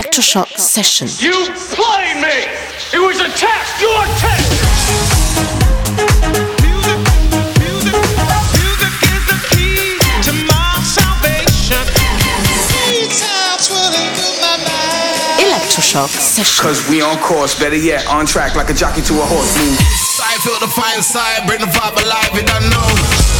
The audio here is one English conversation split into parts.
Electroshock Session. You played me! It was a test! Your test! Electroshock Session. Cause we on course, better yet, on track like a jockey to a horse. Move. I feel the fine side, bring the vibe alive, you don't know.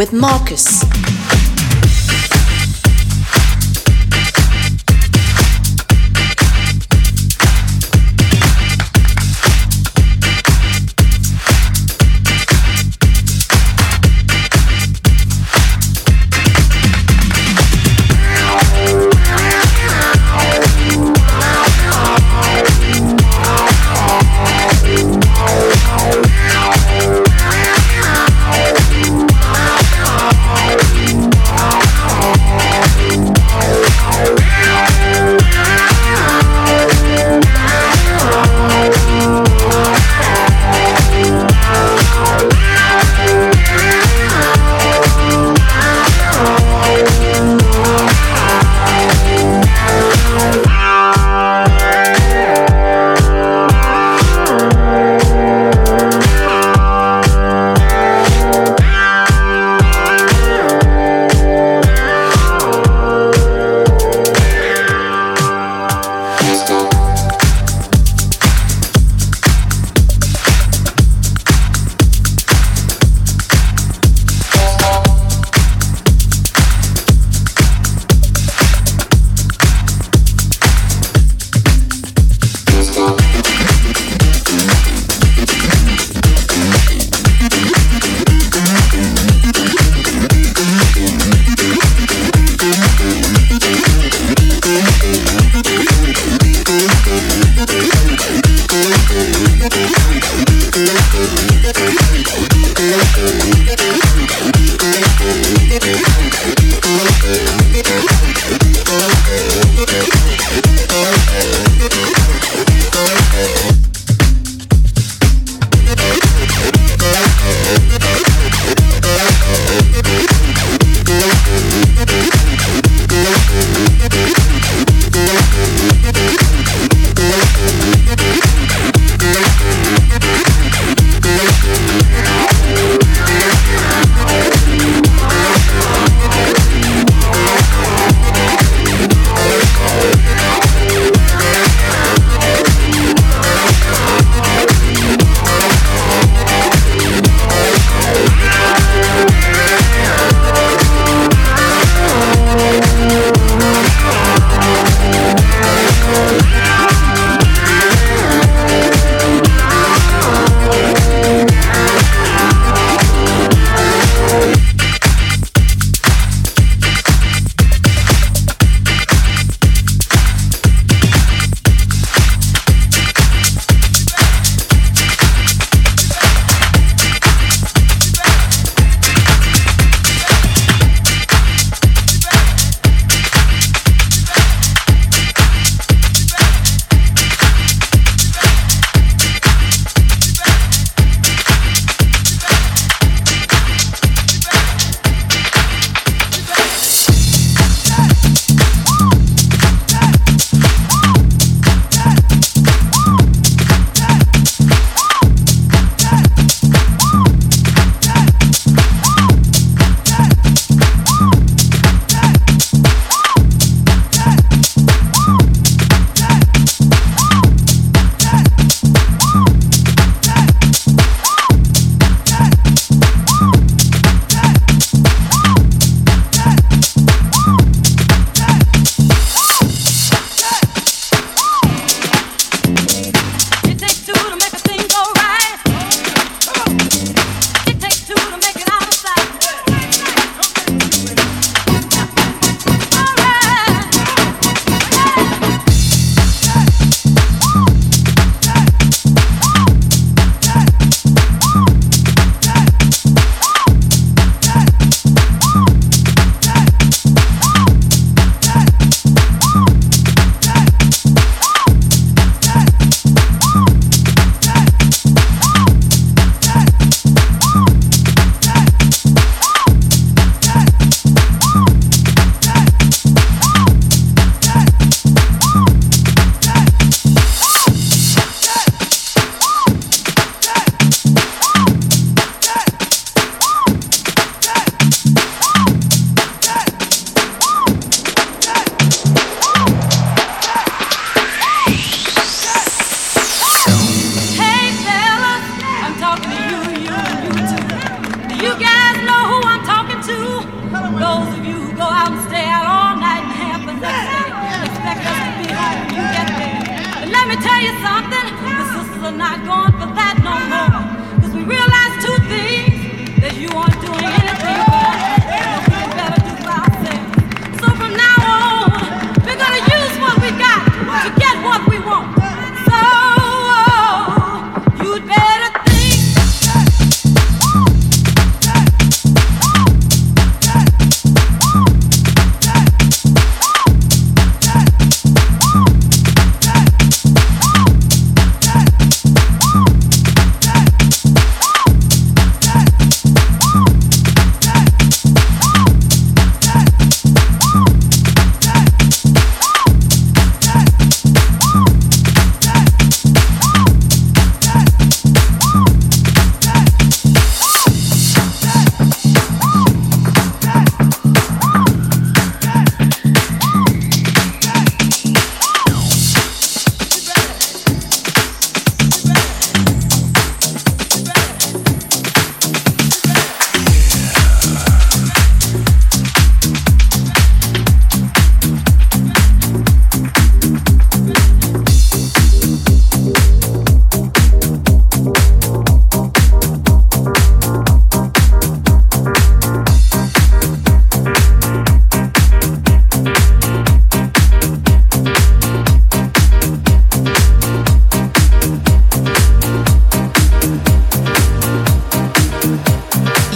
With Marcus.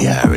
Yeah.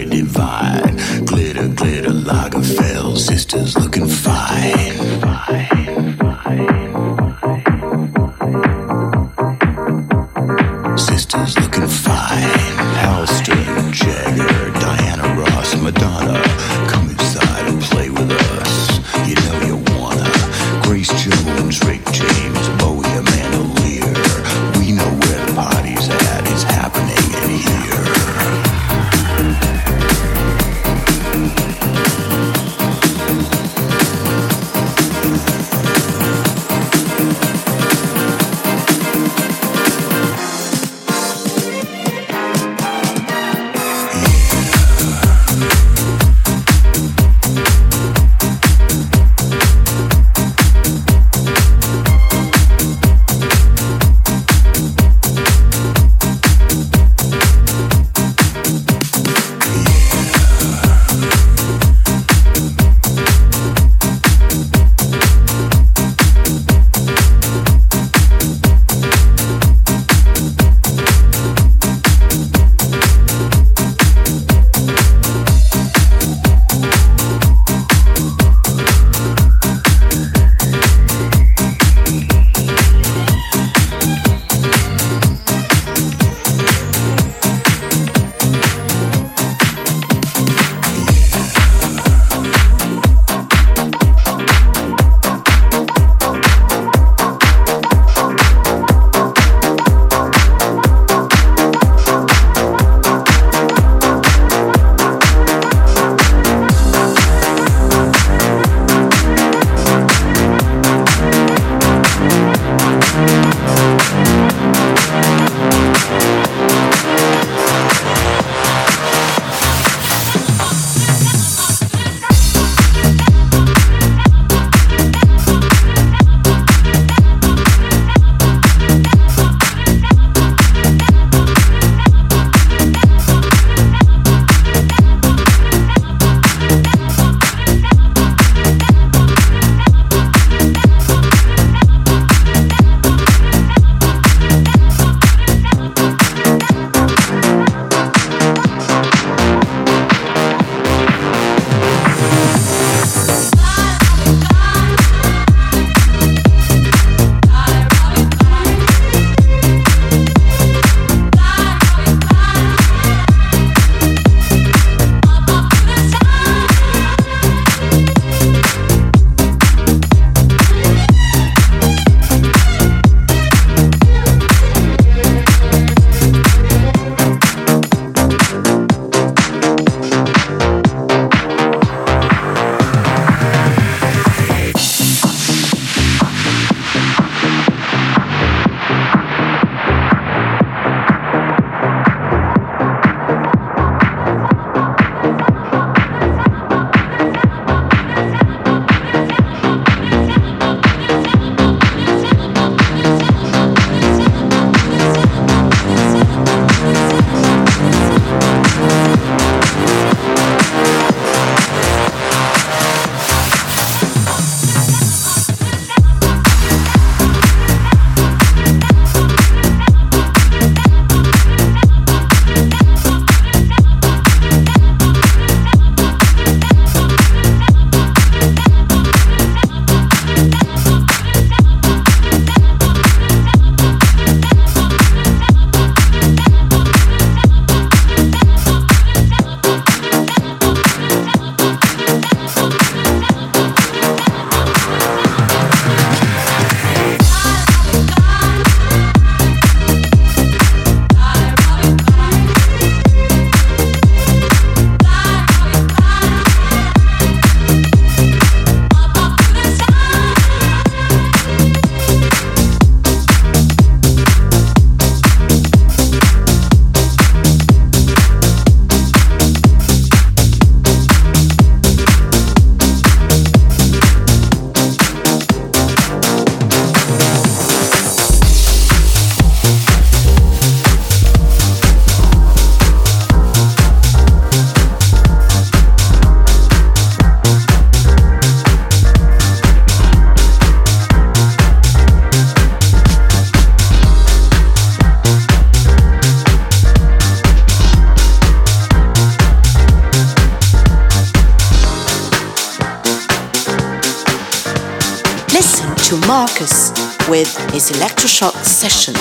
Marcus with his electroshock session.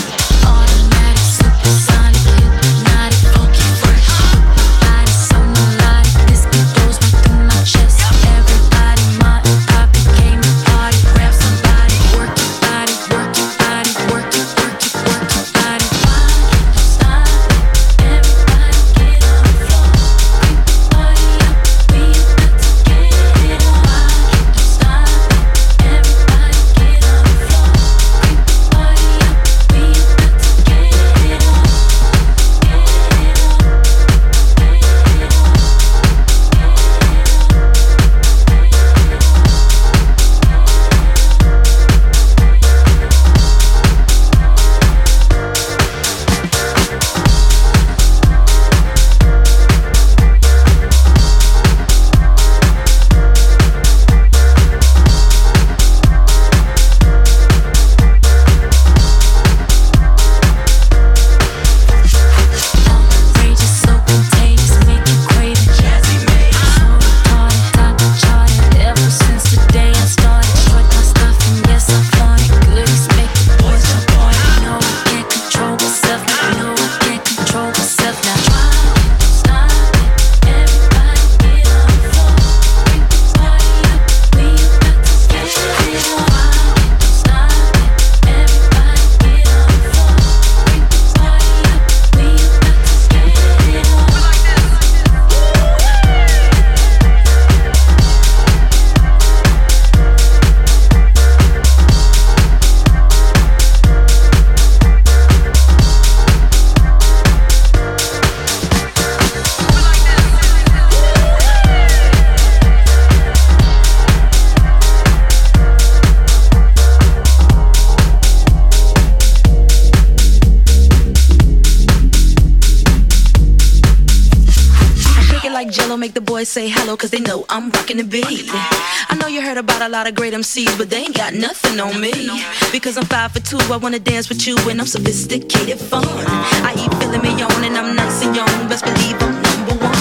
Say hello cause they know I'm rocking the beat. I know you heard about a lot of great MCs, but they ain't got nothing on me. Because I'm five for two, I wanna dance with you and I'm sophisticated fun. I eat filet mignon and I'm nice and young, best believe I'm number one.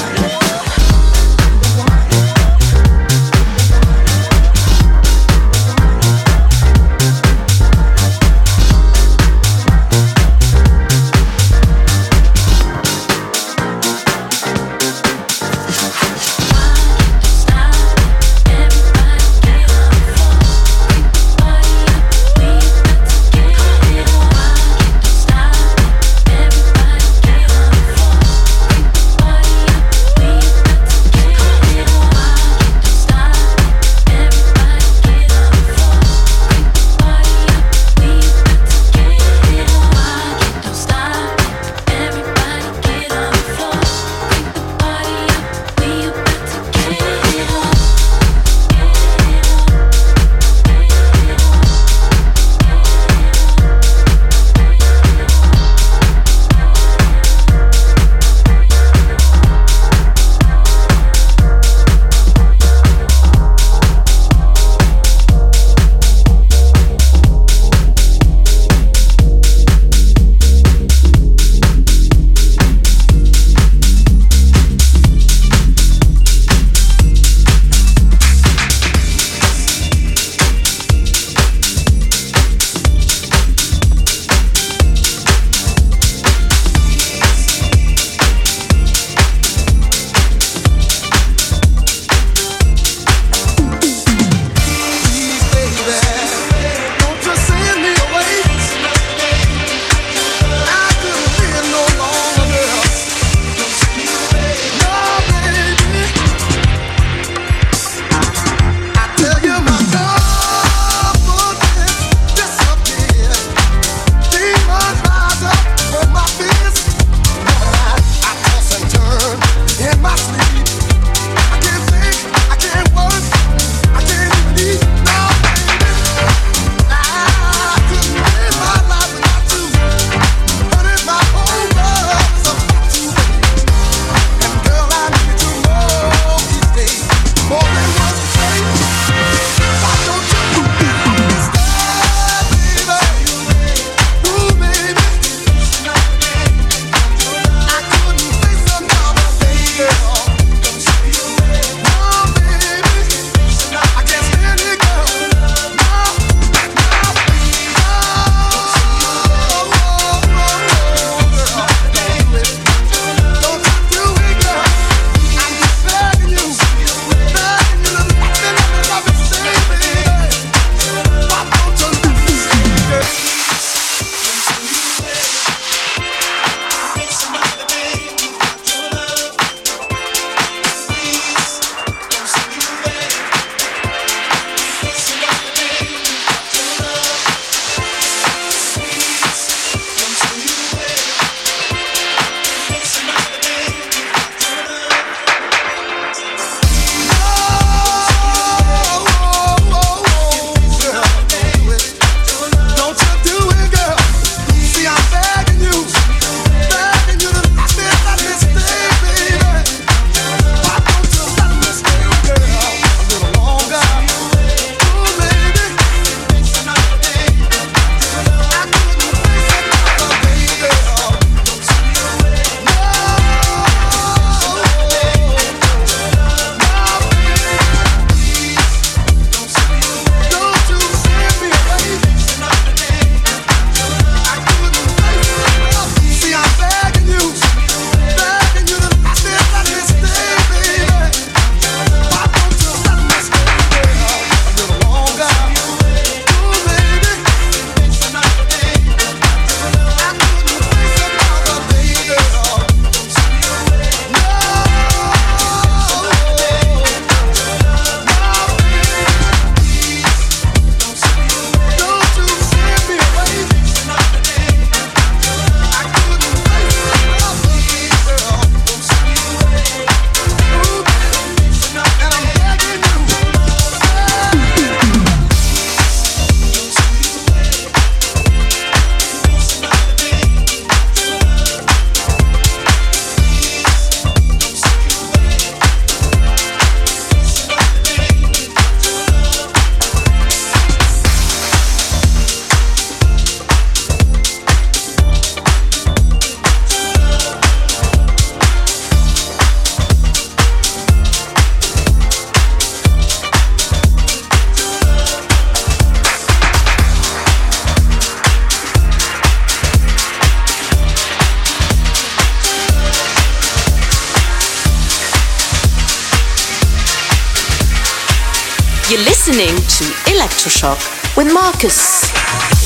Listening to Electroshock with Marcus.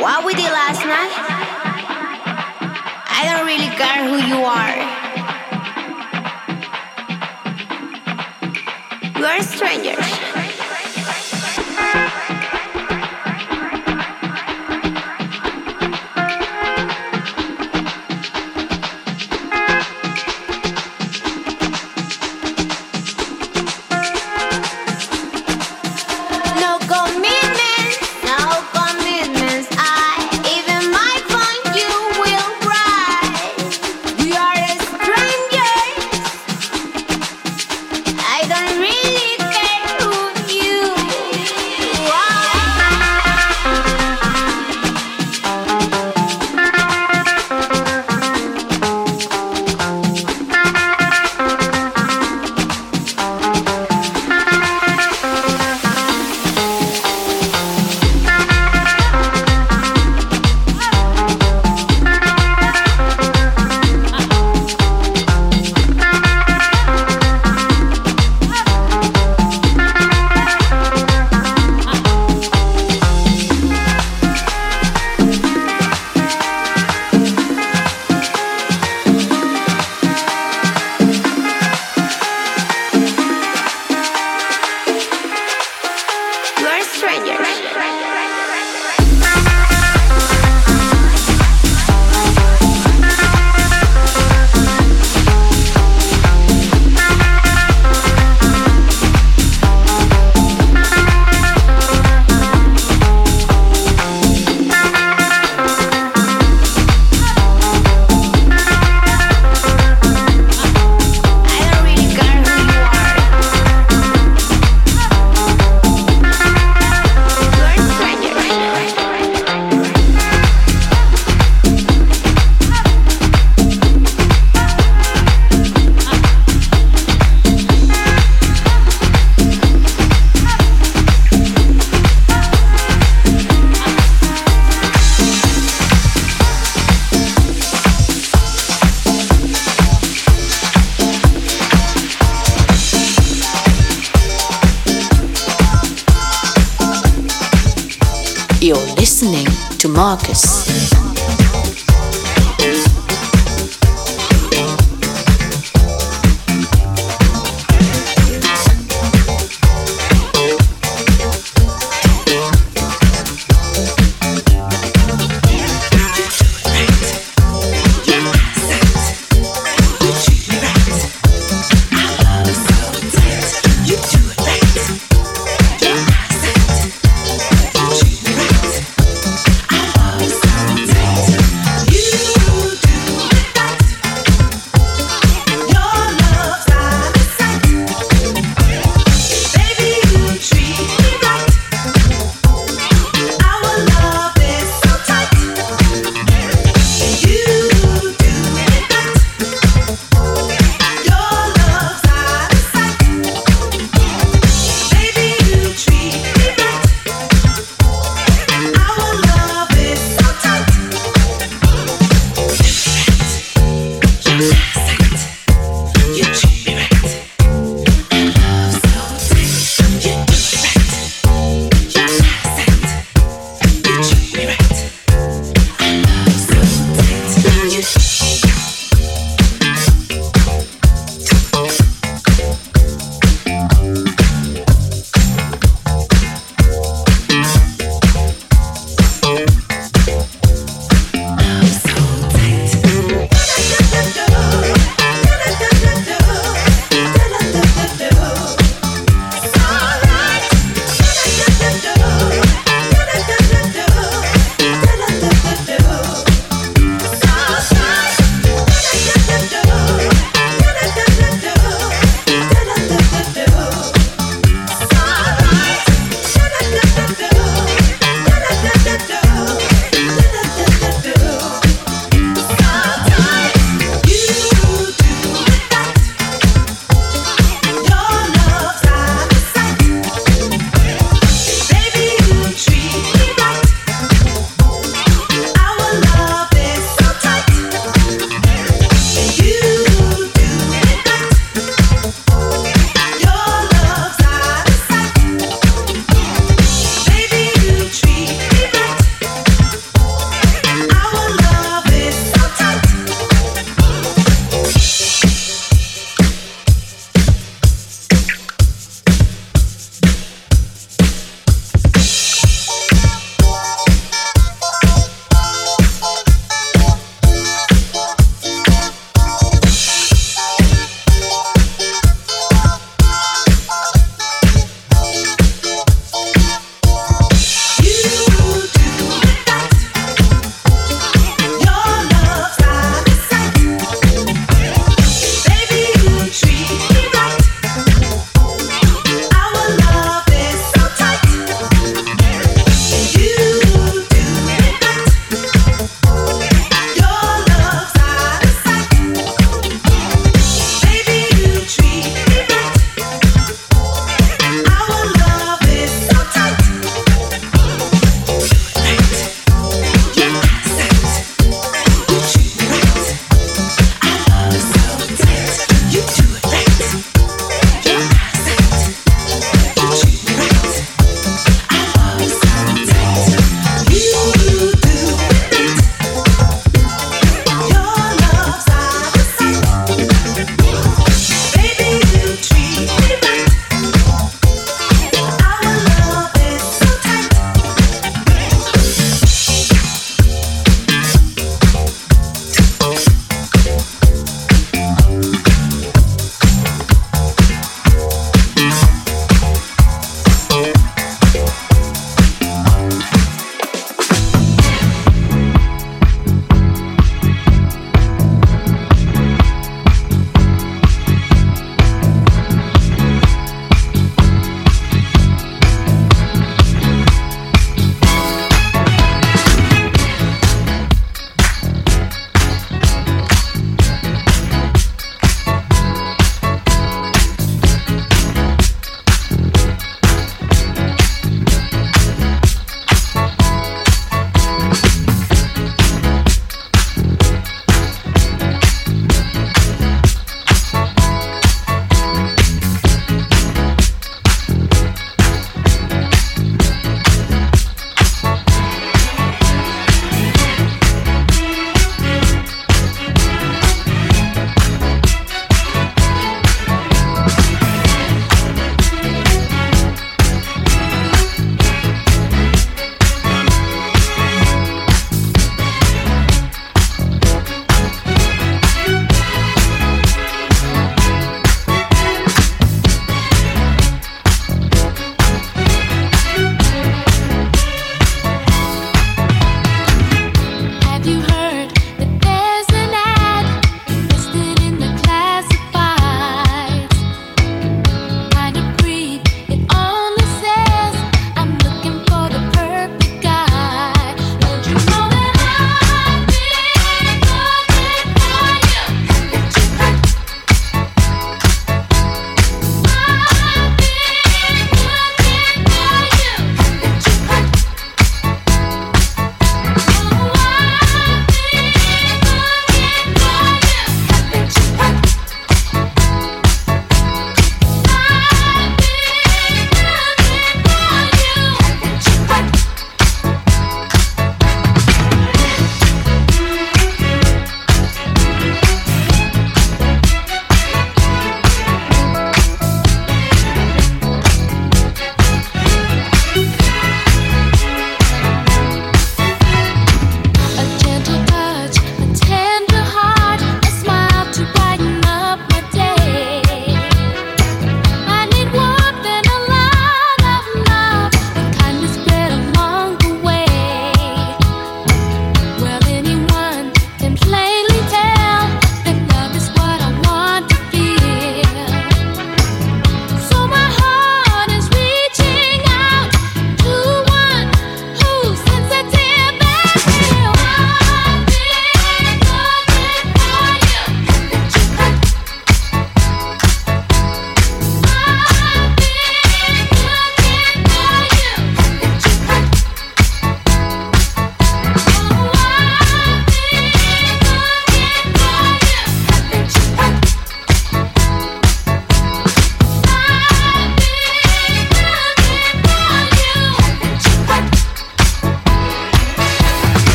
What we did last night? I don't really care who you are. You are strangers.